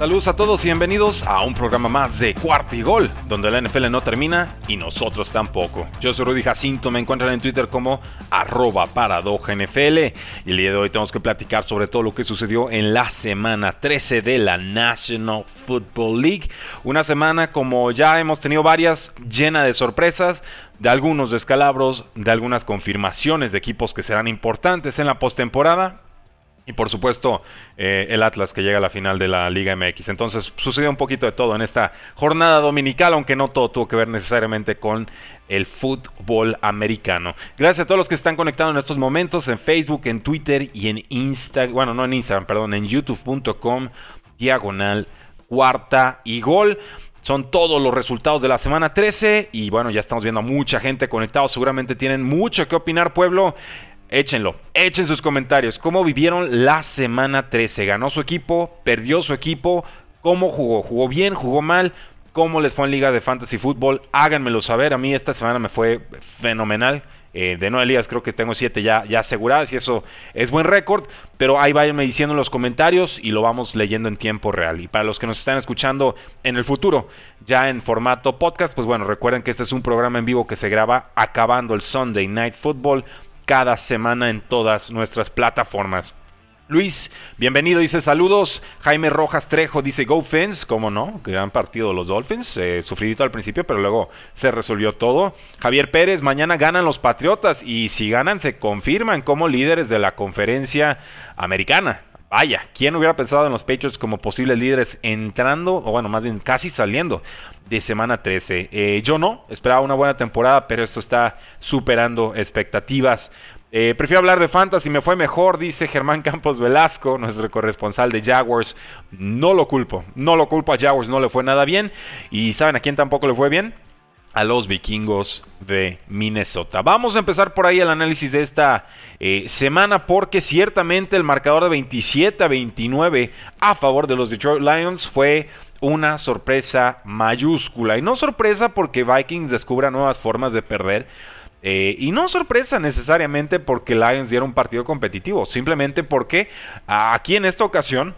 Saludos a todos y bienvenidos a un programa más de Cuarto y Gol, donde la NFL no termina y nosotros tampoco. Yo soy Rudy Jacinto, me encuentran en Twitter como arroba NFL y el día de hoy tenemos que platicar sobre todo lo que sucedió en la semana 13 de la National Football League. Una semana como ya hemos tenido varias, llena de sorpresas, de algunos descalabros, de algunas confirmaciones de equipos que serán importantes en la postemporada y por supuesto, eh, el Atlas que llega a la final de la Liga MX. Entonces sucedió un poquito de todo en esta jornada dominical, aunque no todo tuvo que ver necesariamente con el fútbol americano. Gracias a todos los que están conectados en estos momentos en Facebook, en Twitter y en Instagram. Bueno, no en Instagram, perdón, en youtube.com diagonal cuarta y gol. Son todos los resultados de la semana 13 y bueno, ya estamos viendo a mucha gente conectada. Seguramente tienen mucho que opinar, pueblo. Échenlo, echen sus comentarios. ¿Cómo vivieron la semana 13? ¿Ganó su equipo? ¿Perdió su equipo? ¿Cómo jugó? ¿Jugó bien? ¿Jugó mal? ¿Cómo les fue en Liga de Fantasy Football? Háganmelo saber. A mí esta semana me fue fenomenal. Eh, de nueve ligas creo que tengo siete ya, ya aseguradas y eso es buen récord. Pero ahí váyanme diciendo en los comentarios y lo vamos leyendo en tiempo real. Y para los que nos están escuchando en el futuro, ya en formato podcast, pues bueno, recuerden que este es un programa en vivo que se graba acabando el Sunday Night Football cada semana en todas nuestras plataformas. Luis, bienvenido, dice saludos. Jaime Rojas Trejo dice Go Fins, cómo no, gran partido los Dolphins, eh, sufridito al principio, pero luego se resolvió todo. Javier Pérez, mañana ganan los Patriotas y si ganan se confirman como líderes de la conferencia americana. Vaya, ¿quién hubiera pensado en los Patriots como posibles líderes entrando, o bueno, más bien casi saliendo de semana 13? Eh, yo no, esperaba una buena temporada, pero esto está superando expectativas. Eh, prefiero hablar de Fantasy, me fue mejor, dice Germán Campos Velasco, nuestro corresponsal de Jaguars. No lo culpo, no lo culpo a Jaguars, no le fue nada bien. ¿Y saben a quién tampoco le fue bien? A los vikingos de Minnesota. Vamos a empezar por ahí el análisis de esta eh, semana porque ciertamente el marcador de 27 a 29 a favor de los Detroit Lions fue una sorpresa mayúscula. Y no sorpresa porque Vikings descubra nuevas formas de perder. Eh, y no sorpresa necesariamente porque Lions diera un partido competitivo. Simplemente porque aquí en esta ocasión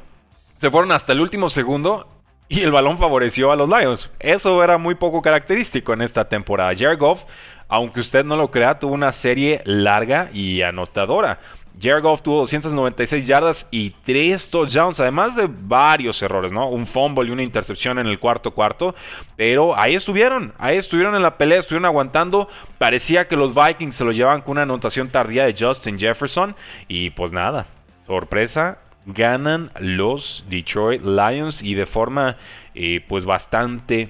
se fueron hasta el último segundo y el balón favoreció a los Lions. Eso era muy poco característico en esta temporada. Jared Goff, aunque usted no lo crea, tuvo una serie larga y anotadora. Jared Goff tuvo 296 yardas y 3 touchdowns, además de varios errores, ¿no? Un fumble y una intercepción en el cuarto cuarto. Pero ahí estuvieron, ahí estuvieron en la pelea, estuvieron aguantando. Parecía que los Vikings se lo llevaban con una anotación tardía de Justin Jefferson. Y pues nada, sorpresa, ganan los Detroit Lions y de forma eh, pues bastante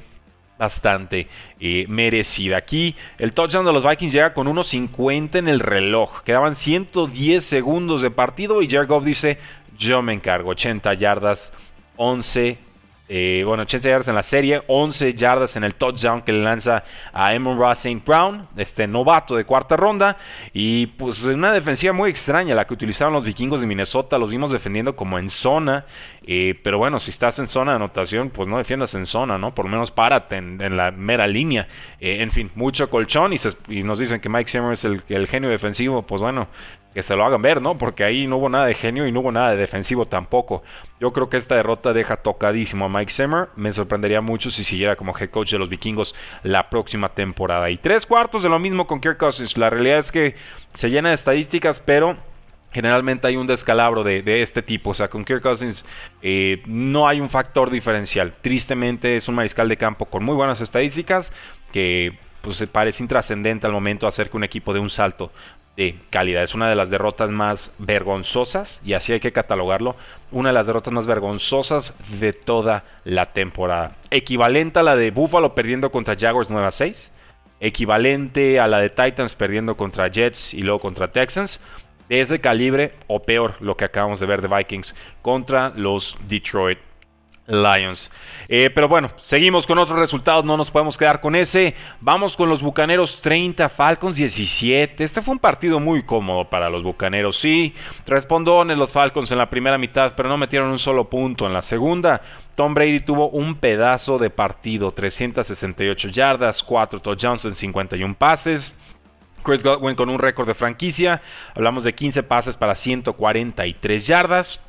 bastante eh, merecida. Aquí el touchdown de los Vikings llega con 1.50 en el reloj. Quedaban 110 segundos de partido y Jared dice, yo me encargo, 80 yardas, 11 eh, bueno, 80 yardas en la serie, 11 yardas en el touchdown que le lanza a Emon Ross St. Brown, este novato de cuarta ronda. Y pues una defensiva muy extraña la que utilizaban los vikingos de Minnesota. Los vimos defendiendo como en zona. Eh, pero bueno, si estás en zona de anotación, pues no defiendas en zona, ¿no? Por lo menos párate en, la mera línea. Eh, en fin, mucho colchón. Y, nos dicen que Mike Zimmer es el genio defensivo. Pues bueno, que se lo hagan ver, ¿no? Porque ahí no hubo nada de genio y no hubo nada de defensivo tampoco. Yo creo que esta derrota deja tocadísimo a Mike Zimmer. Me sorprendería mucho si siguiera como head coach de los vikingos la próxima temporada. Y tres cuartos de lo mismo con Kirk Cousins. La realidad es que se llena de estadísticas, pero generalmente hay un descalabro de, este tipo. O sea, con Kirk Cousins eh, no hay un factor diferencial. Tristemente es un mariscal de campo con muy buenas estadísticas que pues parece intrascendente al momento hacer que un equipo de un salto de calidad. Es una de las derrotas más vergonzosas, y así hay que catalogarlo, una de las derrotas más vergonzosas de toda la temporada. Equivalente a la de Buffalo perdiendo contra Jaguars 9 a 6, equivalente a la de Titans perdiendo contra Jets y luego contra Texans. De ese calibre, o peor, lo que acabamos de ver de Vikings contra los Detroit Lions. Eh, pero bueno, seguimos con otros resultados, no nos podemos quedar con ese. Vamos con los Bucaneros 30, Falcons 17. Este fue un partido muy cómodo para los Bucaneros. Sí, en los Falcons en la primera mitad, pero no metieron un solo punto en la segunda. Tom Brady tuvo un pedazo de partido, 368 yardas, 4 touchdowns en 51 pases. Chris Godwin con un récord de franquicia. Hablamos de 15 pases para 143 yardas.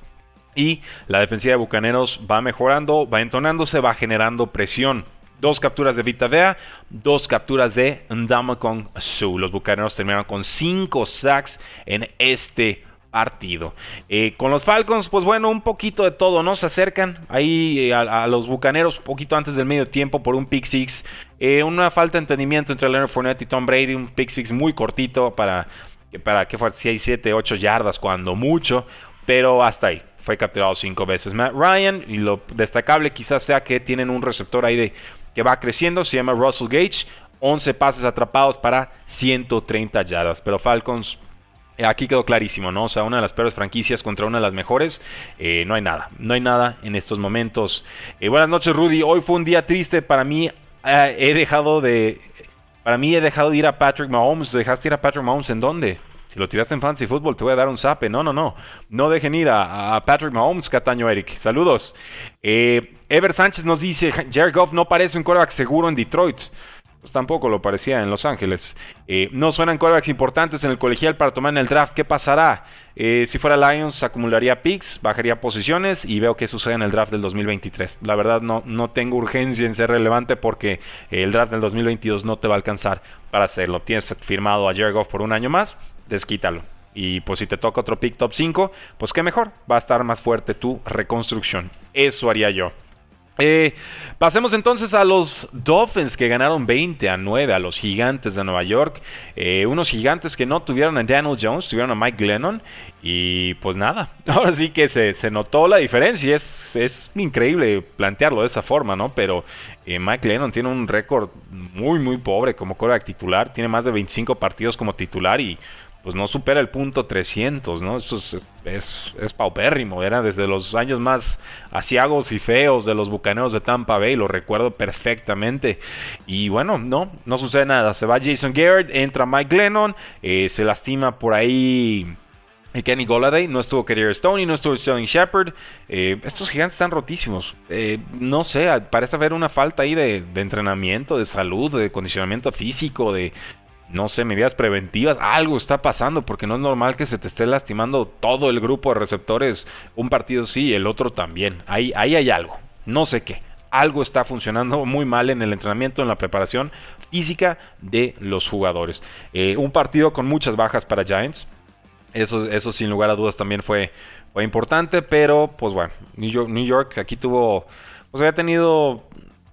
Y la defensiva de Bucaneros va mejorando, va entonándose, va generando presión. Dos capturas de Vita Vea, dos capturas de Ndamukong Su. Los Bucaneros terminaron con cinco sacks en este partido. Eh, con los Falcons, pues bueno, un poquito de todo, ¿no? Se acercan ahí eh, a, los Bucaneros un poquito antes del medio tiempo por un pick six. Eh, una falta de entendimiento entre Leonard Fournette y Tom Brady, un pick six muy cortito para, para que fuera 6, 7, 8 yardas cuando mucho, pero hasta ahí fue capturado cinco veces. Matt Ryan, y lo destacable quizás sea que tienen un receptor ahí de, que va creciendo, se llama Russell Gage, 11 pases atrapados para 130 yardas. Pero Falcons, eh, aquí quedó clarísimo, ¿no? O sea, una de las peores franquicias contra una de las mejores, eh, no hay nada, no hay nada en estos momentos. Eh, buenas noches, Rudy. Hoy fue un día triste para mí. he dejado de. Para mí he dejado de ir a Patrick Mahomes. ¿Dejaste ir a Patrick Mahomes en dónde? Si lo tiraste en fantasy fútbol, te voy a dar un zape. No, no, no. No dejen ir a, Patrick Mahomes, Cataño Eric. Saludos. Eh, Ever Sánchez nos dice: Jared Goff no parece un quarterback seguro en Detroit. Pues tampoco lo parecía en Los Ángeles. Eh, no suenan quarterbacks importantes en el colegial para tomar en el draft. ¿Qué pasará? Eh, si fuera Lions, acumularía picks, bajaría posiciones y veo qué sucede en el draft del 2023. La verdad, no, no tengo urgencia en ser relevante porque el draft del 2022 no te va a alcanzar para hacerlo. Tienes firmado a Jared Goff por un año más desquítalo. Y pues si te toca otro pick top 5, pues qué mejor, va a estar más fuerte tu reconstrucción. Eso haría yo. Eh, pasemos entonces a los Dolphins que ganaron 20 a 9 a los gigantes de Nueva York. Eh, unos gigantes que no tuvieron a Daniel Jones, tuvieron a Mike Glennon. Y pues nada, ahora sí que se, notó la diferencia. Es, es, increíble plantearlo de esa forma, ¿no? Pero eh, Mike Glennon tiene un récord muy, muy pobre como coreback titular. Tiene más de 25 partidos como titular y pues no supera el punto 300, ¿no? Esto es, es, paupérrimo, era desde los años más asiagos y feos de los bucaneros de Tampa Bay, lo recuerdo perfectamente. Y bueno, no, no sucede nada. Se va Jason Garrett, entra Mike Glennon, eh, se lastima por ahí. Kenny Goladay, no estuvo Kerry Stoney, no estuvo Sterling Shepard. Eh, estos gigantes están rotísimos. Eh, no sé, parece haber una falta ahí de, de, entrenamiento, de salud, de condicionamiento físico, de, no sé, medidas preventivas, algo está pasando porque no es normal que se te esté lastimando todo el grupo de receptores, un partido sí el otro también. Ahí, ahí hay algo, no sé qué. Algo está funcionando muy mal en el entrenamiento, en la preparación física de los jugadores. Eh, un partido con muchas bajas para Giants. Eso, eso sin lugar a dudas también fue, fue importante, pero pues bueno, New York, New York aquí tuvo, pues había tenido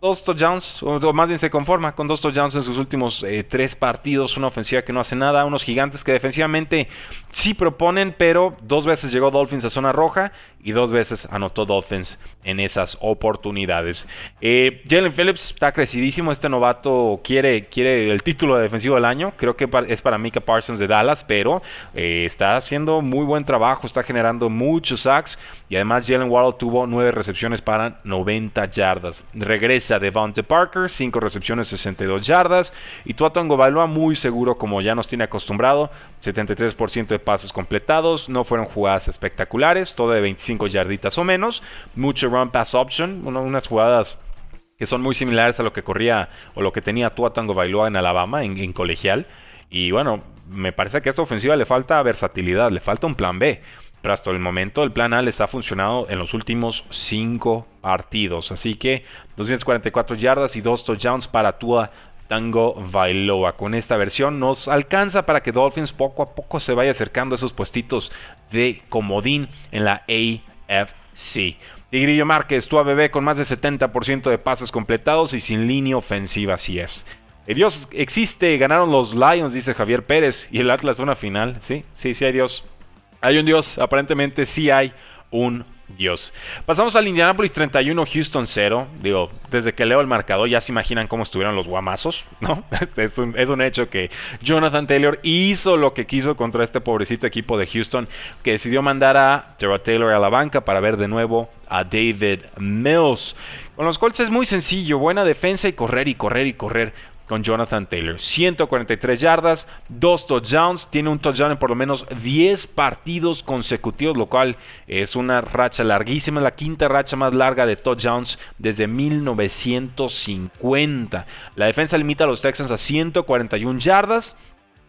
dos touchdowns, o más bien se conforma con dos touchdowns en sus últimos eh, tres partidos, una ofensiva que no hace nada, unos gigantes que defensivamente sí proponen, pero dos veces llegó Dolphins a zona roja y dos veces anotó Dolphins en esas oportunidades. Eh, Jalen Phillips está crecidísimo, este novato quiere, quiere el título de defensivo del año, creo que es para Mika Parsons de Dallas, pero eh, está haciendo muy buen trabajo, está generando muchos sacks y además Jalen Waddle tuvo nueve recepciones para 90 yardas. Regresa de Devonte Parker, 5 recepciones, 62 yardas. Y Tuatongo Bailoa muy seguro como ya nos tiene acostumbrado, 73% de pases completados, no fueron jugadas espectaculares, todo de 25 yarditas o menos. Mucho run pass option, unas jugadas que son muy similares a lo que corría o lo que tenía Tuatongo Bailoa en Alabama, en, en colegial. Y bueno, me parece que a esta ofensiva le falta versatilidad, le falta un plan B. Pero hasta el momento el plan A les ha funcionado en los últimos 5 partidos. Así que 244 yardas y 2 touchdowns para Tua Tango Bailoa. Con esta versión nos alcanza para que Dolphins poco a poco se vaya acercando a esos puestitos de comodín en la AFC. Tigrillo Márquez, Tua Bebé con más de 70% de pases completados y sin línea ofensiva, así es. Dios existe, ganaron los Lions, dice Javier Pérez, y el Atlas una final. Sí, sí, sí hay Dios. Hay un Dios, aparentemente sí hay un Dios. Pasamos al Indianapolis 31, Houston 0. Digo, desde que leo el marcador ya se imaginan cómo estuvieron los guamazos, ¿no? Es un, es un, hecho que Jonathan Taylor hizo lo que quiso contra este pobrecito equipo de Houston que decidió mandar a Terrell Taylor a la banca para ver de nuevo a David Mills. Con los Colts es muy sencillo, buena defensa y correr y correr y correr con Jonathan Taylor. 143 yardas, 2 touchdowns, tiene un touchdown en por lo menos 10 partidos consecutivos, lo cual es una racha larguísima, la quinta racha más larga de touchdowns desde 1950. La defensa limita a los Texans a 141 yardas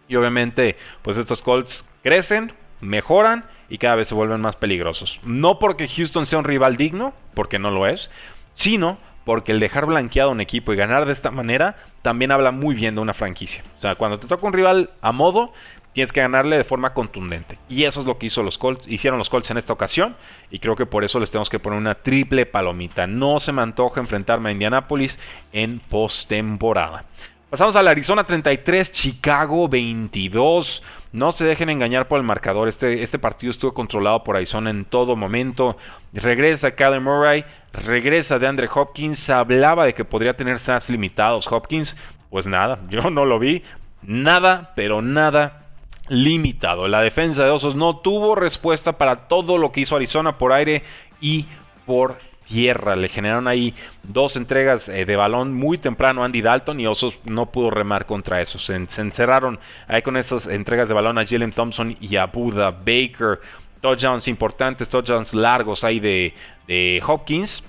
y obviamente pues estos Colts crecen, mejoran y cada vez se vuelven más peligrosos. No porque Houston sea un rival digno, porque no lo es, sino porque el dejar blanqueado un equipo y ganar de esta manera también habla muy bien de una franquicia. O sea, cuando te toca un rival a modo, tienes que ganarle de forma contundente. Y eso es lo que hizo los Colts, hicieron los Colts en esta ocasión. Y creo que por eso les tenemos que poner una triple palomita. No se me antoja enfrentarme a Indianapolis en postemporada. Pasamos al Arizona 33, Chicago 22. No se dejen engañar por el marcador. Este, este partido estuvo controlado por Arizona en todo momento. Regresa Kyler Murray. Regresa de Andre Hopkins. Hablaba de que podría tener snaps limitados Hopkins. Pues nada, yo no lo vi. Nada, pero nada limitado. La defensa de Osos no tuvo respuesta para todo lo que hizo Arizona por aire y por tierra. Le generaron ahí dos entregas eh, de balón muy temprano a Andy Dalton y Osos no pudo remar contra eso. Se, encerraron ahí con esas entregas de balón a Jalen Thompson y a Buda Baker. Touchdowns importantes, touchdowns largos ahí de, Hopkins.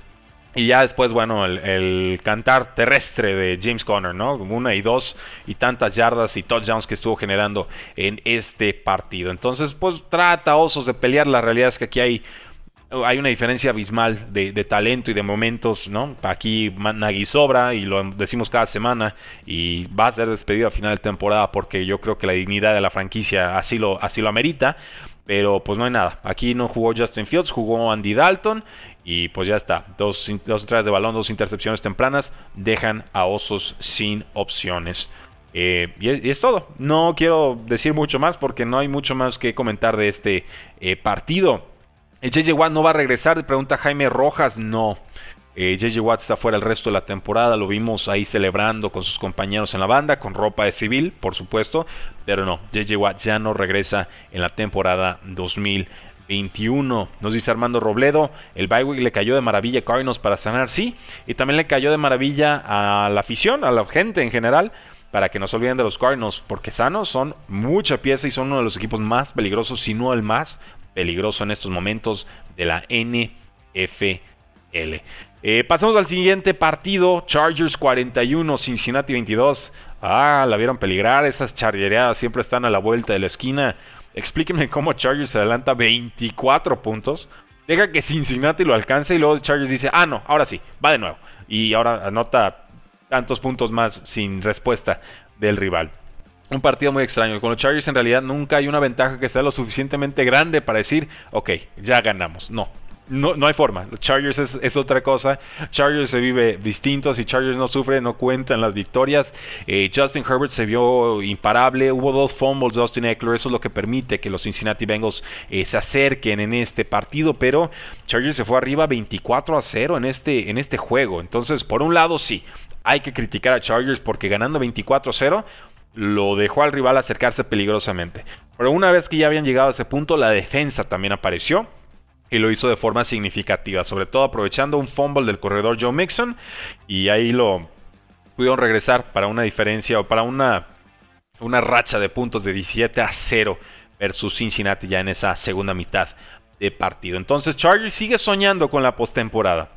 Y ya después, bueno, el, cantar terrestre de James Conner, ¿no? Una y dos y tantas yardas y touchdowns que estuvo generando en este partido. Entonces, pues trata Osos de pelear. La realidad es que aquí hay hay una diferencia abismal de, talento y de momentos, ¿no? Aquí Nagy sobra y lo decimos cada semana y va a ser despedido a final de temporada porque yo creo que la dignidad de la franquicia así lo, así lo amerita. Pero pues no hay nada. Aquí no jugó Justin Fields, jugó Andy Dalton y pues ya está. Dos, dos entradas de balón, dos intercepciones tempranas dejan a Osos sin opciones. Eh, y, es, todo. No quiero decir mucho más porque no hay mucho más que comentar de este eh, partido. JJ Watt no va a regresar, pregunta Jaime Rojas. No. JJ eh, Watt está fuera el resto de la temporada. Lo vimos ahí celebrando con sus compañeros en la banda, con ropa de civil, por supuesto. Pero no, JJ Watt ya no regresa en la temporada 2021. Nos dice Armando Robledo, el bye le cayó de maravilla a Cardinals para sanar, sí, y también le cayó de maravilla a la afición, a la gente en general, para que no se olviden de los Cardinals, porque sanos son mucha pieza y son uno de los equipos más peligrosos, si no el más peligroso en estos momentos de la NFL. Eh, pasamos al siguiente partido, Chargers 41, Cincinnati 22. Ah, la vieron peligrar, esas chargereadas siempre están a la vuelta de la esquina. Explíquenme cómo Chargers se adelanta 24 puntos. Deja que Cincinnati lo alcance y luego Chargers dice, ah, no, ahora sí, va de nuevo. Y ahora anota tantos puntos más sin respuesta del rival un partido muy extraño. Con los Chargers en realidad nunca hay una ventaja que sea lo suficientemente grande para decir, ok, ya ganamos. No, no, no hay forma. Los Chargers es, otra cosa. Chargers se vive distinto. Si Chargers no sufre, no cuentan las victorias. Eh, Justin Herbert se vio imparable. Hubo dos fumbles de Austin Eckler. Eso es lo que permite que los Cincinnati Bengals eh, se acerquen en este partido. Pero Chargers se fue arriba 24 a 0 en este, en este juego. Entonces, por un lado, sí. Hay que criticar a Chargers porque ganando 24 a 0 lo dejó al rival acercarse peligrosamente. Pero una vez que ya habían llegado a ese punto, la defensa también apareció y lo hizo de forma significativa, sobre todo aprovechando un fumble del corredor Joe Mixon y ahí lo pudieron regresar para una diferencia o para una, una racha de puntos de 17 a 0 versus Cincinnati ya en esa segunda mitad de partido. Entonces Chargers sigue soñando con la postemporada.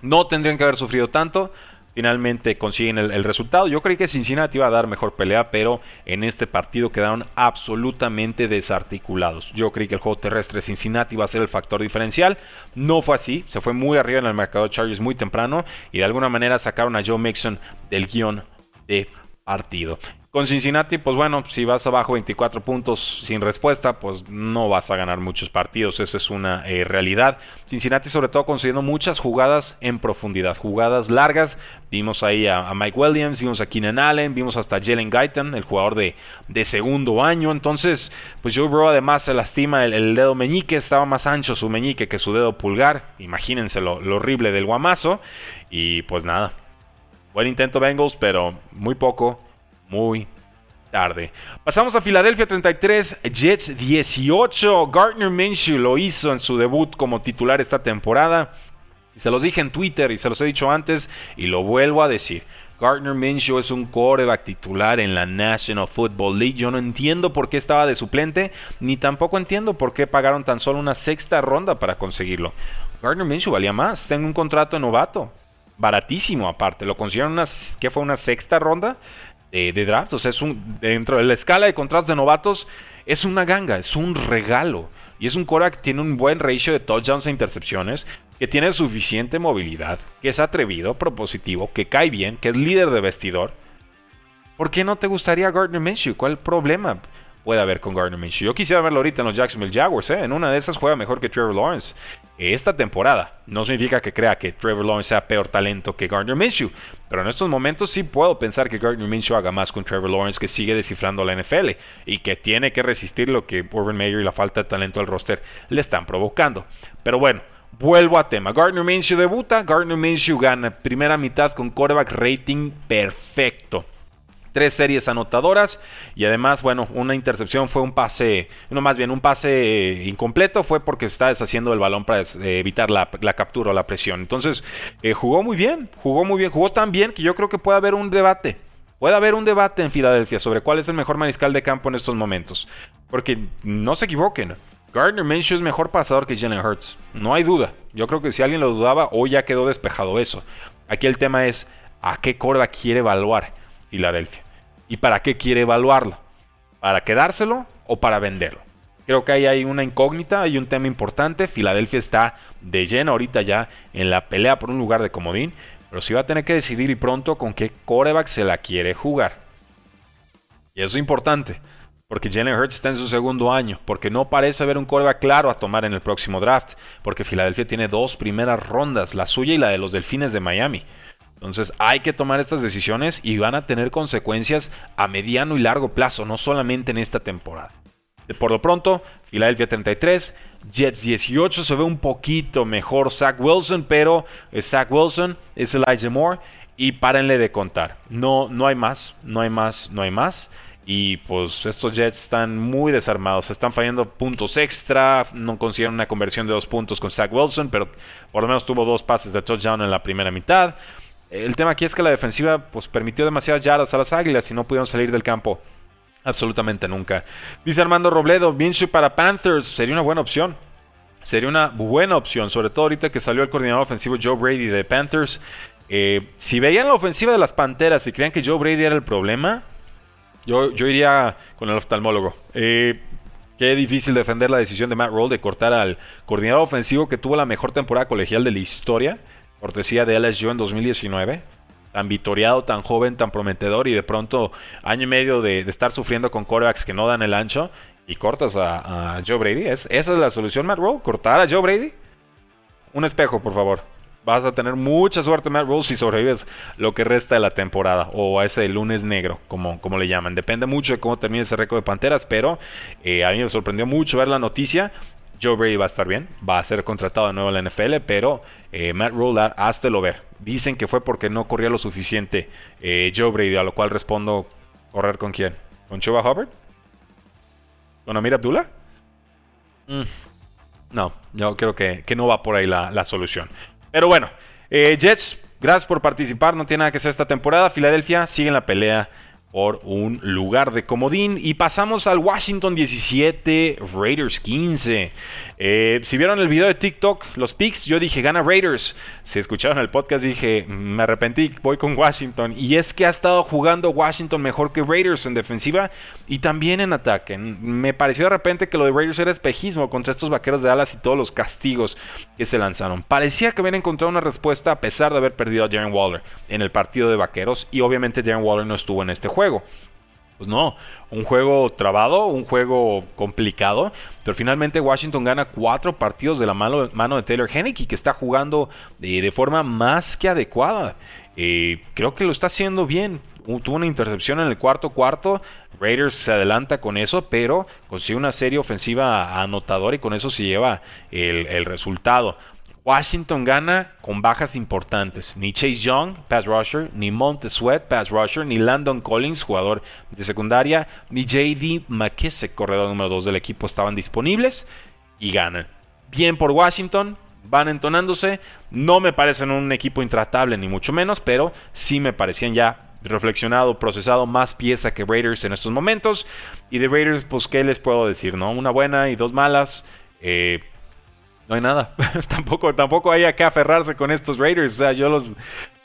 No tendrían que haber sufrido tanto, finalmente consiguen el, resultado. Yo creí que Cincinnati iba a dar mejor pelea, pero en este partido quedaron absolutamente desarticulados. Yo creí que el juego terrestre Cincinnati iba a ser el factor diferencial. No fue así, se fue muy arriba en el mercado de Chargers muy temprano y de alguna manera sacaron a Joe Mixon del guion de partido. Con Cincinnati, pues bueno, si vas abajo 24 puntos sin respuesta, pues no vas a ganar muchos partidos, esa es una eh, realidad. Cincinnati sobre todo consiguiendo muchas jugadas en profundidad, jugadas largas. Vimos ahí a, Mike Williams, vimos a Keenan Allen, vimos hasta Jalen Guyton, el jugador de, segundo año. Entonces, pues Joe Burrow además se lastima el, dedo meñique, estaba más ancho su meñique que su dedo pulgar. Imagínense lo, lo horrible del guamazo. Y pues nada, buen intento Bengals, pero muy poco muy tarde. Pasamos a Filadelfia 33, Jets 18. Gardner Minshew lo hizo en su debut como titular esta temporada. Se los dije en Twitter y se los he dicho antes y lo vuelvo a decir. Gardner Minshew es un coreback titular en la National Football League. Yo no entiendo por qué estaba de suplente, ni tampoco entiendo por qué pagaron tan solo una sexta ronda para conseguirlo. Gardner Minshew valía más, tengo un contrato de novato, baratísimo aparte. Lo consiguieron que fue una sexta ronda de, draft. O sea, es un, dentro de la escala de contratos de novatos, es una ganga, es un regalo. Y es un Cora que tiene un buen ratio de touchdowns e intercepciones, que tiene suficiente movilidad, que es atrevido, propositivo, que cae bien, que es líder de vestidor. ¿Por qué no te gustaría Gardner Minshew? ¿Cuál problema puede haber con Gardner Minshew? Yo quisiera verlo ahorita en los Jacksonville Jaguars, ¿eh? En una de esas juega mejor que Trevor Lawrence esta temporada. No significa que crea que Trevor Lawrence sea peor talento que Gardner Minshew, pero en estos momentos sí puedo pensar que Gardner Minshew haga más con Trevor Lawrence que sigue descifrando la NFL y que tiene que resistir lo que Urban Meyer y la falta de talento del roster le están provocando. Pero bueno, vuelvo a tema. Gardner Minshew debuta, Gardner Minshew gana primera mitad con quarterback rating perfecto tres series anotadoras y además, bueno, una intercepción fue un pase, no más bien un pase incompleto, fue porque está deshaciendo el balón para eh, evitar la, captura o la presión. Entonces, eh, jugó muy bien, jugó muy bien, jugó tan bien que yo creo que puede haber un debate. Puede haber un debate en Filadelfia sobre cuál es el mejor mariscal de campo en estos momentos. Porque no se equivoquen. Gardner Minshew es mejor pasador que Jalen Hurts. No hay duda. Yo creo que si alguien lo dudaba, hoy ya quedó despejado eso. Aquí el tema es a qué corda quiere evaluar. Filadelfia. ¿Y para qué quiere evaluarlo? ¿Para quedárselo o para venderlo? Creo que ahí hay una incógnita, hay un tema importante. Filadelfia está de lleno ahorita ya en la pelea por un lugar de comodín, pero sí va a tener que decidir y pronto con qué coreback se la quiere jugar. Y eso es importante, porque Jalen Hurts está en su segundo año, porque no parece haber un coreback claro a tomar en el próximo draft, porque Filadelfia tiene dos primeras rondas, la suya y la de los Delfines de Miami. Entonces hay que tomar estas decisiones y van a tener consecuencias a mediano y largo plazo, no solamente en esta temporada. Por lo pronto, Philadelphia 33, Jets 18, se ve un poquito mejor Zach Wilson, pero Zach Wilson es Elijah Moore y párenle de contar. No, no hay más, no hay más, no hay más. Y pues estos Jets están muy desarmados, están fallando puntos extra, no consiguieron una conversión de dos puntos con Zach Wilson, pero por lo menos tuvo dos pases de touchdown en la primera mitad. El tema aquí es que la defensiva pues, permitió demasiadas yardas a las Águilas y no pudieron salir del campo absolutamente nunca. Dice Armando Robledo, Minshew para Panthers sería una buena opción. Sería una buena opción, sobre todo ahorita que salió el coordinador ofensivo Joe Brady de Panthers. Eh, si veían la ofensiva de las Panteras y creían que Joe Brady era el problema, yo, yo iría con el oftalmólogo. Eh, qué difícil defender la decisión de Matt Roll de cortar al coordinador ofensivo que tuvo la mejor temporada colegial de la historia cortesía de LSU en 2019. Tan vitoriado, tan joven, tan prometedor y de pronto año y medio de, estar sufriendo con corebacks que no dan el ancho y cortas a, Joe Brady. ¿Es, ¿Esa es la solución, Matt Rule? ¿Cortar a Joe Brady? Un espejo, por favor. Vas a tener mucha suerte, Matt Rule, si sobrevives lo que resta de la temporada o a ese lunes negro, como, como le llaman. Depende mucho de cómo termine ese récord de Panteras, pero eh, a mí me sorprendió mucho ver la noticia. Joe Brady va a estar bien, va a ser contratado de nuevo en la NFL, pero eh, Matt Rule, lo ver. Dicen que fue porque no corría lo suficiente eh, Joe Brady, a lo cual respondo, ¿correr con quién? ¿Con Chuba Hubbard? ¿Con Amir Abdullah? Mm, no, yo creo que, no va por ahí la, solución. Pero bueno, eh, Jets, gracias por participar, no tiene nada que hacer esta temporada. Filadelfia sigue en la pelea por un lugar de comodín. Y pasamos al Washington 17, Raiders 15. Eh, si vieron el video de TikTok, los picks, yo dije gana Raiders. Si escucharon el podcast, dije me arrepentí, voy con Washington. Y es que ha estado jugando Washington mejor que Raiders en defensiva y también en ataque. Me pareció de repente que lo de Raiders era espejismo contra estos vaqueros de Dallas y todos los castigos que se lanzaron. Parecía que habían encontrado una respuesta a pesar de haber perdido a Darren Waller en el partido de vaqueros. Y obviamente Darren Waller no estuvo en este juego. Pues no, un juego trabado, un juego complicado, pero finalmente Washington gana cuatro partidos de la mano, de Taylor Henneke, que está jugando de, forma más que adecuada. Eh, creo que lo está haciendo bien. Tuvo una intercepción en el cuarto cuarto. Raiders se adelanta con eso, pero consigue una serie ofensiva anotadora y con eso se lleva el resultado. Washington gana con bajas importantes. Ni Chase Young, pass rusher, ni Monte Sweat, pass rusher, ni Landon Collins, jugador de secundaria, ni JD McKissick, corredor número 2 del equipo, estaban disponibles y ganan. Bien por Washington, van entonándose. No me parecen un equipo intratable, ni mucho menos, pero sí me parecían ya reflexionado, procesado, más pieza que Raiders en estos momentos. Y de Raiders, pues, ¿qué les puedo decir? no Una buena y dos malas. Eh, no hay nada. tampoco, tampoco hay que aferrarse con estos Raiders. O sea, yo los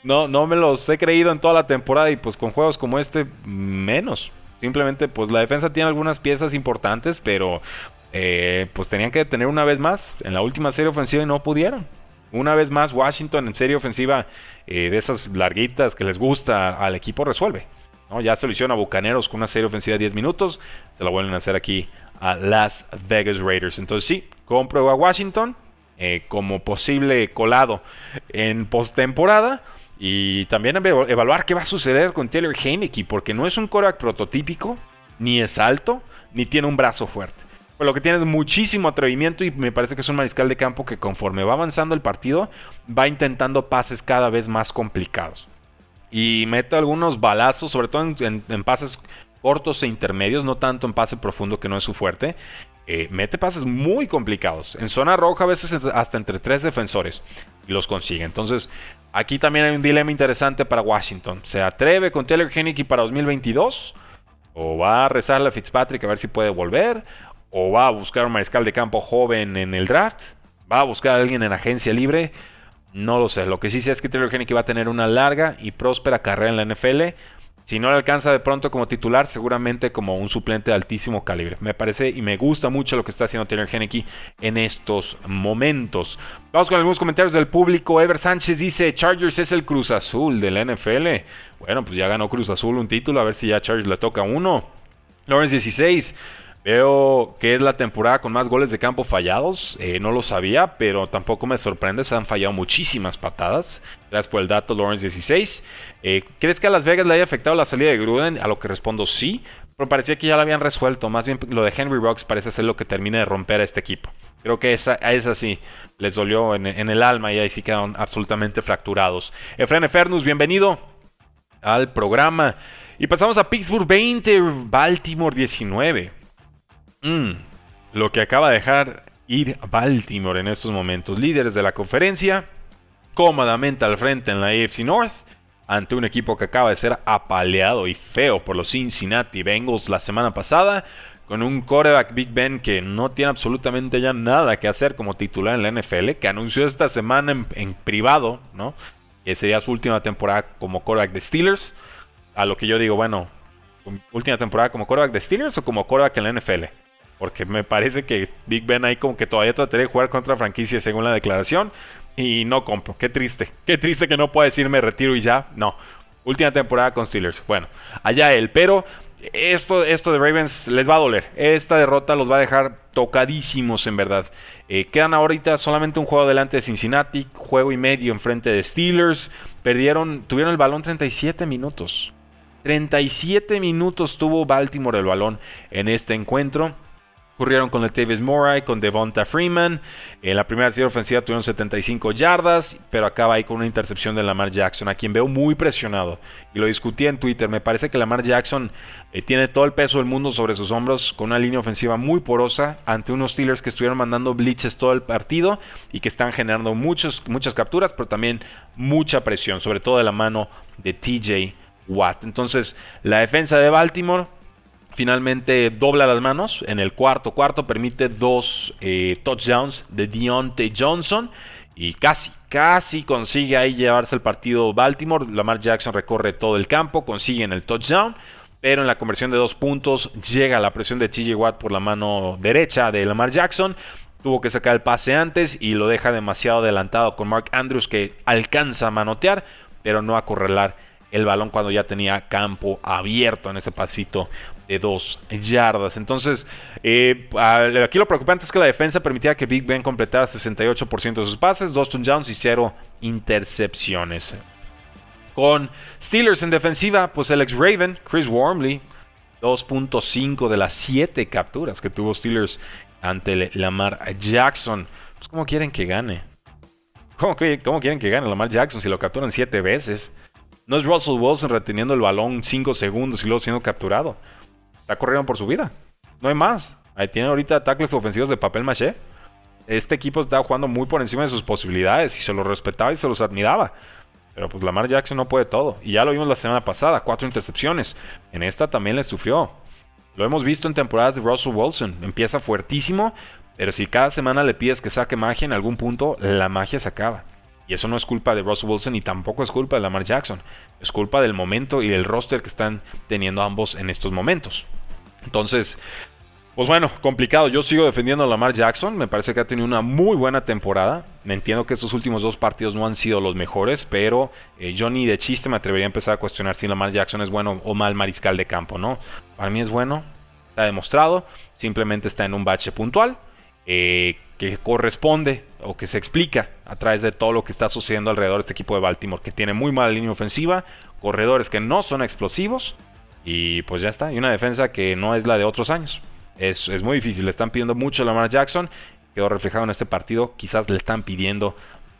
no, no me los he creído en toda la temporada y pues con juegos como este, menos. Simplemente, pues la defensa tiene algunas piezas importantes, pero eh, pues tenían que tener una vez más en la última serie ofensiva y no pudieron. Una vez más, Washington en serie ofensiva eh, de esas larguitas que les gusta al equipo resuelve. Ya se lo hicieron a Bucaneros con una serie ofensiva de 10 minutos. Se la vuelven a hacer aquí a Las Vegas Raiders. Entonces sí, compro a Washington eh, como posible colado en postemporada. Y también evaluar qué va a suceder con Taylor Heineke, porque no es un coreback prototípico, ni es alto, ni tiene un brazo fuerte. Por lo que tiene muchísimo atrevimiento y me parece que es un mariscal de campo que conforme va avanzando el partido, va intentando pases cada vez más complicados. Y mete algunos balazos, sobre todo en pases cortos e intermedios, no tanto en pase profundo que no es su fuerte. Eh, mete pases muy complicados. En zona roja a veces hasta entre tres defensores y los consigue. Entonces aquí también hay un dilema interesante para Washington. ¿Se atreve con Taylor Henneke para 2022? ¿O va a rezarle a Fitzpatrick a ver si puede volver? ¿O va a buscar un mariscal de campo joven en el draft? ¿Va a buscar a alguien en agencia libre? No lo sé. Lo que sí sé es que Taylor Henneke va a tener una larga y próspera carrera en la NFL. Si no le alcanza de pronto como titular, seguramente como un suplente de altísimo calibre. Me parece y me gusta mucho lo que está haciendo Taylor Henneke en estos momentos. Vamos con algunos comentarios del público. Ever Sánchez dice, Chargers es el Cruz Azul de la NFL. Bueno, pues ya ganó Cruz Azul un título, a ver si ya Chargers le toca uno. Lawrence 16. Veo que es la temporada con más goles de campo fallados. Eh, no lo sabía, pero tampoco me sorprende. Se han fallado muchísimas patadas. Gracias por el dato, Lawrence 16. Eh, ¿Crees que a Las Vegas le haya afectado la salida de Gruden? A lo que respondo sí. Pero parecía que ya lo habían resuelto. Más bien lo de Henry Rocks parece ser lo que termina de romper a este equipo. Creo que esa, a esa sí les dolió en, el alma y ahí sí quedaron absolutamente fracturados. Efren Fernus, bienvenido al programa. Y pasamos a Pittsburgh 20, Baltimore 19. Mm, lo que acaba de dejar ir Baltimore en estos momentos. Líderes de la conferencia, cómodamente al frente en la AFC North, ante un equipo que acaba de ser apaleado y feo por los Cincinnati Bengals la semana pasada, con un quarterback Big Ben que no tiene absolutamente ya nada que hacer como titular en la NFL, que anunció esta semana en, privado, ¿no? Que sería su última temporada como quarterback de Steelers. A lo que yo digo, bueno, última temporada como quarterback de Steelers o como quarterback en la NFL. Porque me parece que Big Ben ahí como que todavía trataría de jugar contra franquicia según la declaración. Y no compro. Qué triste. Qué triste que no pueda decirme retiro y ya. No. Última temporada con Steelers. Bueno, allá él. Pero esto, esto de Ravens les va a doler. Esta derrota los va a dejar tocadísimos en verdad. Eh, quedan ahorita solamente un juego delante de Cincinnati. Juego y medio enfrente de Steelers. Perdieron, tuvieron el balón 37 minutos. 37 minutos tuvo Baltimore el balón en este encuentro. Ocurrieron con Latavius Murray, con Devonta Freeman. En la primera serie ofensiva tuvieron 75 yardas, pero acaba ahí con una intercepción de Lamar Jackson, a quien veo muy presionado. Y lo discutí en Twitter. Me parece que Lamar Jackson eh, tiene todo el peso del mundo sobre sus hombros, con una línea ofensiva muy porosa, ante unos Steelers que estuvieron mandando blitzes todo el partido y que están generando muchos, muchas capturas, pero también mucha presión, sobre todo de la mano de TJ Watt. Entonces, la defensa de Baltimore finalmente dobla las manos. En el cuarto cuarto permite dos eh, touchdowns de Deontay Johnson. Y casi, casi consigue ahí llevarse el partido Baltimore. Lamar Jackson recorre todo el campo, consigue en el touchdown. Pero en la conversión de dos puntos llega la presión de TJ Watt por la mano derecha de Lamar Jackson. Tuvo que sacar el pase antes y lo deja demasiado adelantado con Mark Andrews que alcanza a manotear, pero no a correlar el balón cuando ya tenía campo abierto en ese pasito de dos yardas. Entonces, eh, aquí lo preocupante es que la defensa permitía que Big Ben completara 68% de sus pases, dos touchdowns y cero intercepciones. Con Steelers en defensiva, pues el ex Raven, Chris Wormley, 2.5 de las 7 capturas que tuvo Steelers ante Lamar Jackson. Pues, ¿cómo quieren que gane? ¿Cómo, ¿Cómo, quieren que gane Lamar Jackson si lo capturan 7 veces? No es Russell Wilson reteniendo el balón 5 segundos y luego siendo capturado. Está corriendo por su vida. No hay más. Ahí tiene ahorita ataques ofensivos de papel maché. Este equipo está jugando muy por encima de sus posibilidades y se los respetaba y se los admiraba. Pero pues Lamar Jackson no puede todo. Y ya lo vimos la semana pasada, cuatro intercepciones. En esta también le sufrió. Lo hemos visto en temporadas de Russell Wilson. Empieza fuertísimo, pero si cada semana le pides que saque magia en algún punto, la magia se acaba. Y eso no es culpa de Russell Wilson y tampoco es culpa de Lamar Jackson. Es culpa del momento y del roster que están teniendo ambos en estos momentos. Entonces, pues bueno, complicado. Yo sigo defendiendo a Lamar Jackson. Me parece que ha tenido una muy buena temporada. Me entiendo que estos últimos dos partidos no han sido los mejores, pero eh, yo ni de chiste me atrevería a empezar a cuestionar si Lamar Jackson es bueno o mal mariscal de campo, ¿no? Para mí es bueno, está demostrado. Simplemente está en un bache puntual. Eh, que corresponde o que se explica a través de todo lo que está sucediendo alrededor de este equipo de Baltimore, que tiene muy mala línea ofensiva, corredores que no son explosivos y pues ya está, y una defensa que no es la de otros años. Es, es muy difícil, le están pidiendo mucho a Lamar Jackson, quedó reflejado en este partido, quizás le están pidiendo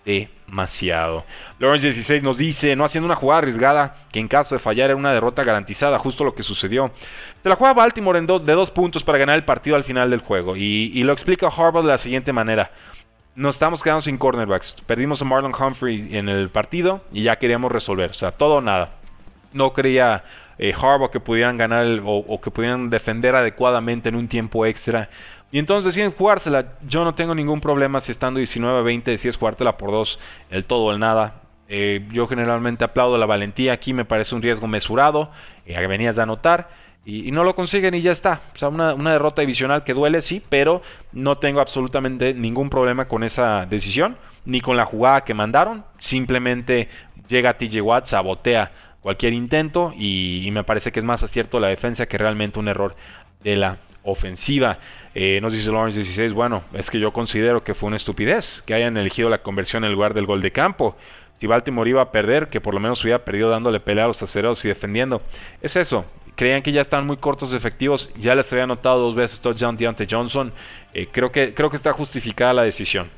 demasiado. Lawrence 16 nos dice, no haciendo una jugada arriesgada, que en caso de fallar era una derrota garantizada, justo lo que sucedió. Se la juega Baltimore en de dos puntos para ganar el partido al final del juego. Y, lo explica Harbaugh de la siguiente manera. Nos estamos quedando sin cornerbacks. Perdimos a Marlon Humphrey en el partido y ya queríamos resolver. O sea, todo o nada. No creía eh, Harbaugh que pudieran ganar o que pudieran defender adecuadamente en un tiempo extra. Y entonces deciden jugársela. Yo no tengo ningún problema si estando 19 a 20 decides jugártela por dos, el todo o el nada. Eh, yo generalmente aplaudo la valentía. Aquí me parece un riesgo mesurado. Eh, venías de anotar. Y, no lo consiguen y ya está. O sea, una, derrota divisional que duele, sí, pero no tengo absolutamente ningún problema con esa decisión, ni con la jugada que mandaron. Simplemente llega TJ Watt, sabotea cualquier intento y, y, me parece que es más acierto la defensa que realmente un error de la ofensiva. Eh, nos dice Lawrence 16, bueno, es que yo considero que fue una estupidez que hayan elegido la conversión en lugar del gol de campo. Si Baltimore iba a perder, que por lo menos hubiera perdido dándole pelea a los acereros y defendiendo. Es eso. Creían que ya están muy cortos de efectivos. Ya les había anotado dos veces touchdown Deontay Johnson. Eh, creo, que, creo que está justificada la decisión.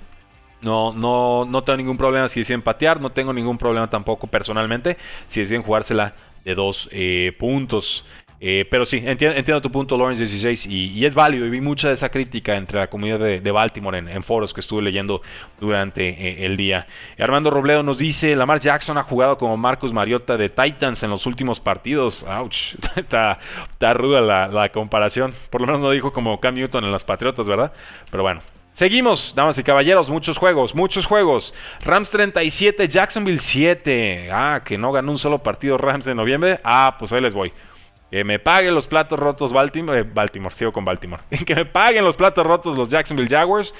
No, no, no tengo ningún problema si deciden patear. No tengo ningún problema tampoco personalmente si deciden jugársela de dos eh, puntos. Eh, pero sí, entiendo, tu punto, Lawrence 16, y, es válido. Y vi mucha de esa crítica entre la comunidad de, Baltimore en, foros que estuve leyendo durante eh, el día. Armando Robledo nos dice: Lamar Jackson ha jugado como Marcus Mariota de Titans en los últimos partidos. Ouch, está, ruda la, comparación. Por lo menos no dijo como Cam Newton en las Patriotas, ¿verdad? Pero bueno, Seguimos, damas y caballeros, muchos juegos, muchos juegos. Rams 37, Jacksonville 7. Ah, que no ganó un solo partido Rams en noviembre. Ah, pues ahí les voy. Que me paguen los platos rotos Baltimore. Eh, Baltimore, sigo con Baltimore. que me paguen los platos rotos los Jacksonville Jaguars.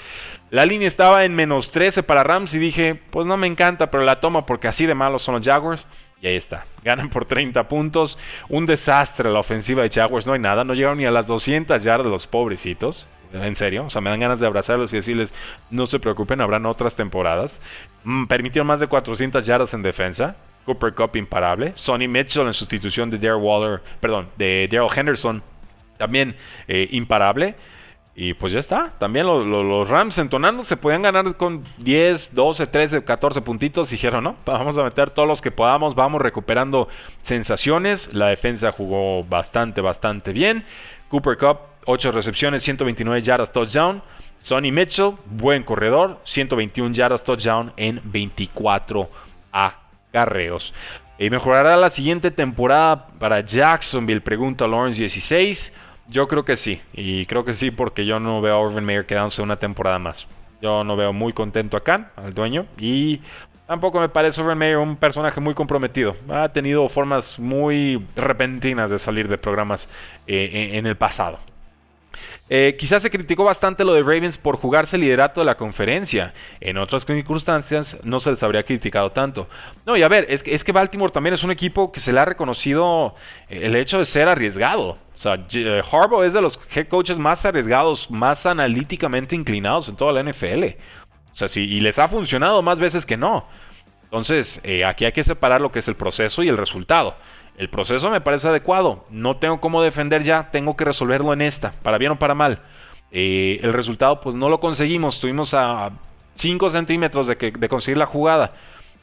La línea estaba en menos 13 para Rams y dije, pues no me encanta, pero la tomo porque así de malos son los Jaguars. Y ahí está. Ganan por 30 puntos. Un desastre la ofensiva de Jaguars. No hay nada. No llegaron ni a las 200 yardas los pobrecitos. En serio. O sea, me dan ganas de abrazarlos y decirles, no se preocupen, habrán otras temporadas. Mm, permitieron más de 400 yardas en defensa. Cooper Cup imparable. Sonny Mitchell en sustitución de Daryl Waller, perdón, de Daryl Henderson, también eh, imparable. Y pues ya está. También los Rams entonando se podían ganar con 10, 12, 13, 14 puntitos. Dijeron, no, vamos a meter todos los que podamos. Vamos recuperando sensaciones. La defensa jugó bastante, bastante bien. Cooper Cup, 8 recepciones, 129 yardas touchdown. Sonny Mitchell, buen corredor, 121 yardas touchdown en 24 a carreos. ¿Y mejorará la siguiente temporada para Jacksonville? Pregunta Lawrence 16. Yo creo que sí. Y creo que sí porque yo no veo a Urban Meyer quedándose una temporada más. Yo no veo muy contento acá al dueño. Y tampoco me parece Urban Meyer un personaje muy comprometido. Ha tenido formas muy repentinas de salir de programas eh, en el pasado. Eh, quizás se criticó bastante lo de Ravens por jugarse liderato de la conferencia. En otras circunstancias no se les habría criticado tanto. No, y a ver, es que, es que Baltimore también es un equipo que se le ha reconocido el hecho de ser arriesgado. O sea, eh, Harbaugh es de los head coaches más arriesgados, más analíticamente inclinados en toda la NFL. O sea, sí, y les ha funcionado más veces que no. Entonces, eh, aquí hay que separar lo que es el proceso y el resultado. El proceso me parece adecuado. No tengo cómo defender ya. Tengo que resolverlo en esta, para bien o para mal. Eh, el resultado, pues no lo conseguimos. Estuvimos a 5 centímetros de, que, de conseguir la jugada.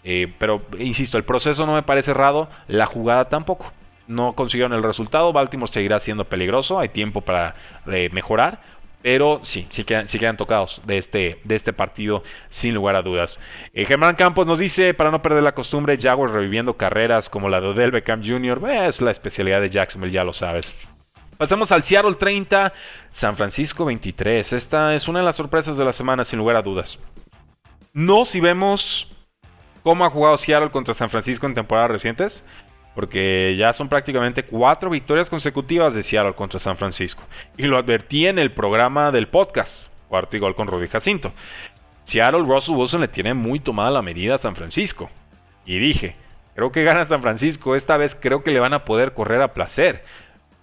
Eh, pero, insisto, el proceso no me parece errado. La jugada tampoco. No consiguieron el resultado. Baltimore seguirá siendo peligroso. Hay tiempo para eh, mejorar. Pero sí, sí quedan, quedan tocados de este, de este partido, sin lugar a dudas. Eh, Germán Campos nos dice, para no perder la costumbre, Jaguars reviviendo carreras como la de Odell Beckham Jr. es la especialidad de Jacksonville, ya lo sabes. Pasamos al Seattle 30, San Francisco 23. Esta es una de las sorpresas de la semana, sin lugar a dudas. No si vemos cómo ha jugado Seattle contra San Francisco en temporadas recientes, porque ya son prácticamente cuatro victorias consecutivas de Seattle contra San Francisco. Y lo advertí en el programa del podcast, cuarto y gol con Rudy Jacinto. Seattle, Russell Wilson le tiene muy tomada la medida a San Francisco. Y dije, creo que gana San Francisco, esta vez creo que le van a poder correr a placer.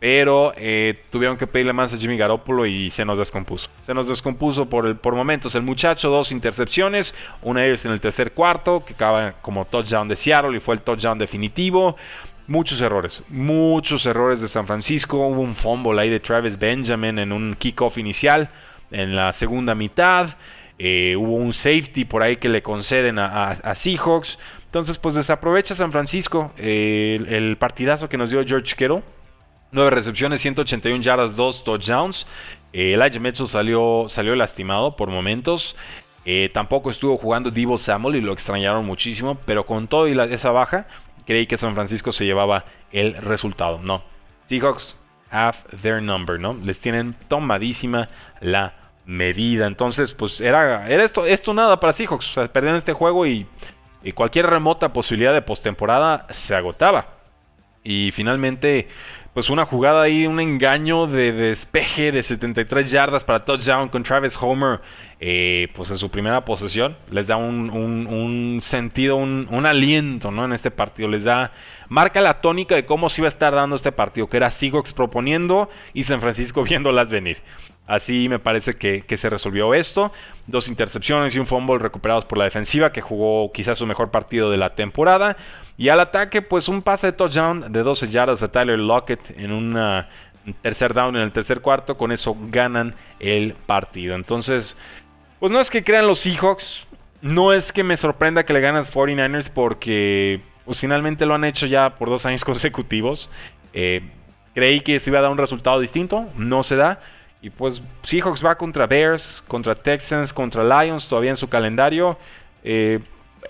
Pero eh, tuvieron que pedirle más a Jimmy Garoppolo y se nos descompuso. Se nos descompuso por, por momentos. El muchacho, dos intercepciones. Una de ellas en el tercer cuarto, que acaba como touchdown de Seattle y fue el touchdown definitivo. Muchos errores, muchos errores de San Francisco. Hubo un fumble ahí de Travis Benjamin en un kickoff inicial en la segunda mitad. Eh, hubo un safety por ahí que le conceden a, Seahawks. Entonces, pues desaprovecha San Francisco el, el partidazo que nos dio George Kittle 9 recepciones, 181 yardas, 2 touchdowns. Eh, Elijah Mitchell salió, salió lastimado por momentos. Eh, tampoco estuvo jugando Divo Samuel y lo extrañaron muchísimo. Pero con todo y esa baja, creí que San Francisco se llevaba el resultado. No. Seahawks have their number, ¿no? Les tienen tomadísima la medida. Entonces, pues era, era esto, esto nada para Seahawks. O sea, perdían este juego y cualquier remota posibilidad de postemporada se agotaba. Y finalmente pues una jugada ahí, un engaño de, despeje de 73 yardas para touchdown con Travis Homer, eh, pues en su primera posesión, les da un, sentido, un, aliento, ¿no? En este partido, les da, marca la tónica de cómo se iba a estar dando este partido, que era Seahawks proponiendo y San Francisco viéndolas venir. Así me parece que, se resolvió esto. Dos intercepciones y un fumble recuperados por la defensiva, que jugó quizás su mejor partido de la temporada. Y al ataque, pues un pase de touchdown de 12 yardas a Tyler Lockett en un tercer down en el tercer cuarto. Con eso ganan el partido. Entonces, pues no es que crean los Seahawks. No es que me sorprenda que le ganas 49ers porque pues finalmente lo han hecho ya por dos años consecutivos. Eh, creí que se iba a dar un resultado distinto. No se da. Y pues Seahawks va contra Bears, contra Texans, contra Lions todavía en su calendario. Eh,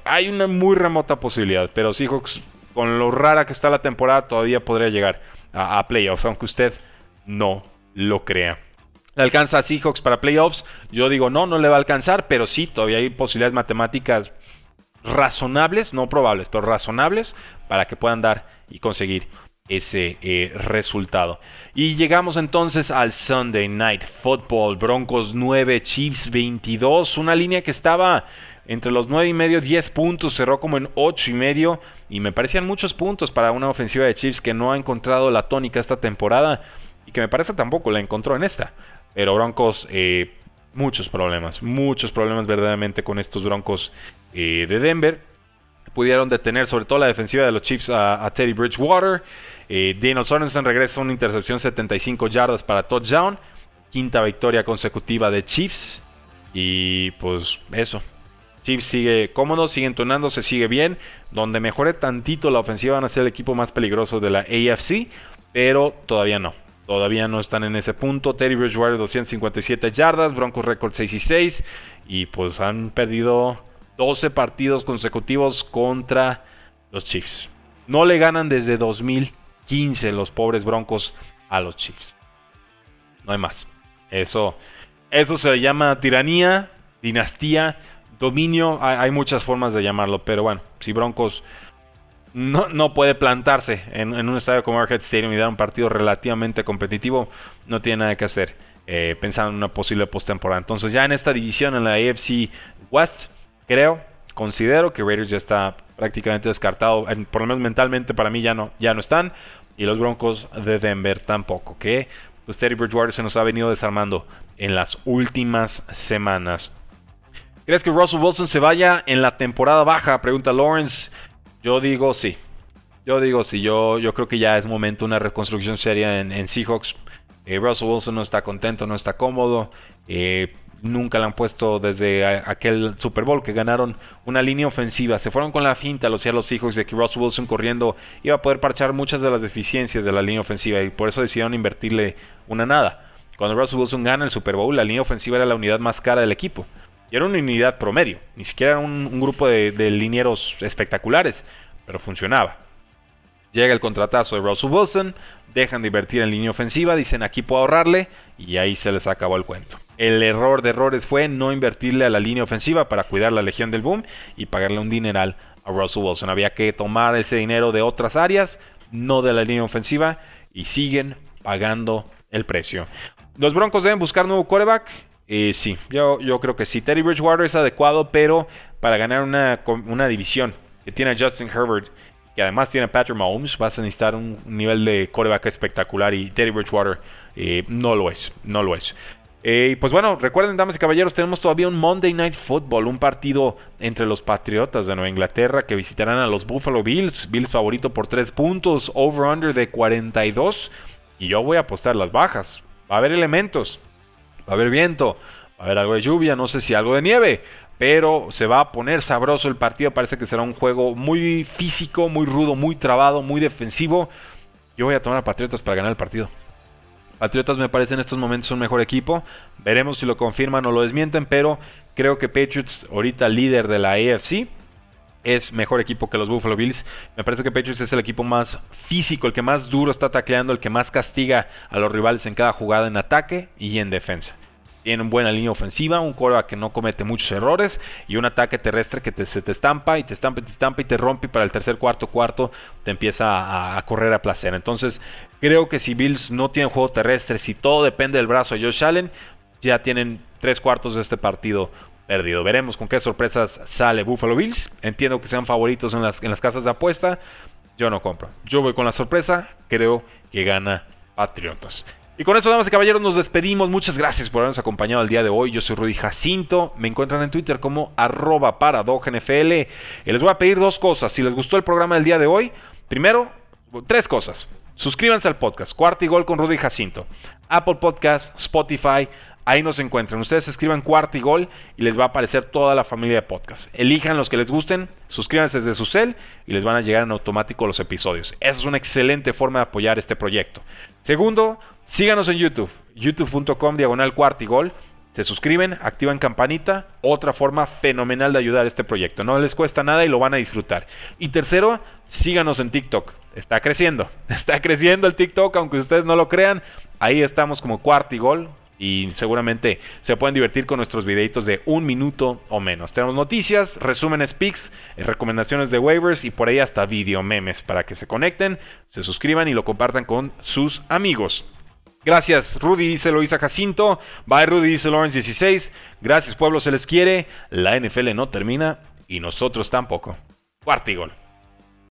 hay una muy remota posibilidad, pero Seahawks, con lo rara que está la temporada, todavía podría llegar a, playoffs, aunque usted no lo crea. ¿Le alcanza a Seahawks para playoffs? Yo digo no, no le va a alcanzar, pero sí, todavía hay posibilidades matemáticas razonables, no probables, pero razonables para que puedan dar y conseguir ese eh, resultado. Y llegamos entonces al Sunday Night Football. Broncos 9, Chiefs 22. Una línea que estaba entre los 9 y medio, 10 puntos. Cerró como en 8 y medio. Y me parecían muchos puntos para una ofensiva de Chiefs que no ha encontrado la tónica esta temporada. Y que me parece tampoco la encontró en esta. Pero Broncos, eh, muchos problemas. Muchos problemas verdaderamente con estos Broncos eh, de Denver pudieron detener sobre todo la defensiva de los Chiefs a, Teddy Bridgewater. Eh, Daniel Sorensen regresa una intercepción 75 yardas para touchdown. Quinta victoria consecutiva de Chiefs. Y pues eso. Chiefs sigue cómodo, sigue entonando, se sigue bien. Donde mejore tantito la ofensiva van a ser el equipo más peligroso de la AFC. Pero todavía no. Todavía no están en ese punto. Teddy Bridgewater 257 yardas. Broncos récord 6 y 6. Y pues han perdido 12 partidos consecutivos contra los Chiefs. No le ganan desde 2015 los pobres Broncos a los Chiefs. No hay más. Eso, eso se llama tiranía, dinastía, dominio. Hay, muchas formas de llamarlo, pero bueno, si Broncos no, no puede plantarse en, un estadio como Arrowhead Stadium y dar un partido relativamente competitivo, no tiene nada que hacer eh, pensando en una posible postemporada. Entonces ya en esta división, en la AFC West, creo, considero que Raiders ya está prácticamente descartado, por lo menos mentalmente para mí ya no, ya no están, y los Broncos de Denver tampoco, que pues Teddy Bridgewater se nos ha venido desarmando en las últimas semanas. ¿Crees que Russell Wilson se vaya en la temporada baja? Pregunta Lawrence. Yo digo sí. Yo digo sí. Yo, yo creo que ya es momento una reconstrucción seria en, Seahawks. Eh, Russell Wilson no está contento, no está cómodo. Eh, nunca le han puesto desde aquel Super Bowl que ganaron una línea ofensiva. Se fueron con la finta los los Seahawks de que Russell Wilson corriendo iba a poder parchar muchas de las deficiencias de la línea ofensiva y por eso decidieron invertirle una nada. Cuando Russell Wilson gana el Super Bowl, la línea ofensiva era la unidad más cara del equipo. Y era una unidad promedio, ni siquiera era un, grupo de, de linieros espectaculares, pero funcionaba. Llega el contratazo de Russell Wilson, dejan de invertir en línea ofensiva, dicen aquí puedo ahorrarle y ahí se les acabó el cuento. El error de errores fue no invertirle a la línea ofensiva para cuidar la legión del boom y pagarle un dineral a Russell Wilson. Había que tomar ese dinero de otras áreas, no de la línea ofensiva, y siguen pagando el precio. Los Broncos deben buscar nuevo quarterback. Eh, sí, yo, yo creo que sí. Teddy Bridgewater es adecuado, pero para ganar una, una división que tiene a Justin Herbert que además tiene a Patrick Mahomes, vas a necesitar un nivel de coreback espectacular y Teddy Bridgewater eh, no lo es, no lo es. Eh, pues bueno, recuerden, damas y caballeros, tenemos todavía un Monday Night Football, un partido entre los Patriotas de Nueva Inglaterra que visitarán a los Buffalo Bills. Bills favorito por 3 puntos, over-under de 42. Y yo voy a apostar las bajas. Va a haber elementos, va a haber viento, va a haber algo de lluvia, no sé si algo de nieve pero se va a poner sabroso el partido. Parece que será un juego muy físico, muy rudo, muy trabado, muy defensivo. Yo voy a tomar a Patriotas para ganar el partido. Patriotas me parece en estos momentos un mejor equipo. Veremos si lo confirman o lo desmienten, pero creo que Patriots, ahorita líder de la AFC, es mejor equipo que los Buffalo Bills. Me parece que Patriots es el equipo más físico, el que más duro está tacleando, el que más castiga a los rivales en cada jugada en ataque y en defensa. Tiene una buena línea ofensiva, un coreback que no comete muchos errores y un ataque terrestre que se te estampa y te estampa y te estampa y te rompe y para el tercer, cuarto, cuarto te empieza a, correr a placer. Entonces creo que si Bills no tienen juego terrestre, si todo depende del brazo de Josh Allen, ya tienen tres cuartos de este partido perdido. Veremos con qué sorpresas sale Buffalo Bills. Entiendo que sean favoritos en las, en las casas de apuesta. Yo no compro. Yo voy con la sorpresa. Creo que gana Patriotas. Y con eso, damas y caballeros, nos despedimos. Muchas gracias por habernos acompañado el día de hoy. Yo soy Rudy Jacinto. Me encuentran en Twitter como arroba. Y les voy a pedir dos cosas. Si les gustó el programa del día de hoy, primero, tres cosas. Suscríbanse al podcast, Cuarta y Gol con Rudy Jacinto. Apple Podcast, Spotify, Ahí nos encuentran. Ustedes escriban cuarto y gol y les va a aparecer toda la familia de podcast. Elijan los que les gusten, suscríbanse desde su cel y les van a llegar en automático los episodios. Esa es una excelente forma de apoyar este proyecto. Segundo, síganos en YouTube, youtube.com diagonal cuarto y gol. Se suscriben, activan campanita, otra forma fenomenal de ayudar a este proyecto. No les cuesta nada y lo van a disfrutar. Y tercero, síganos en TikTok. Está creciendo, está creciendo el TikTok, aunque ustedes no lo crean. Ahí estamos como cuarto y gol, y seguramente se pueden divertir con nuestros videitos de un minuto o menos. Tenemos noticias, resúmenes pics, eh, recomendaciones de waivers y por ahí hasta video memes para que se conecten, se suscriban y lo compartan con sus amigos. Gracias, Rudy, dice Loisa Jacinto. Bye, Rudy, dice Lawrence 16. Gracias, pueblo, se les quiere. La NFL no termina y nosotros tampoco. Cuarto gol.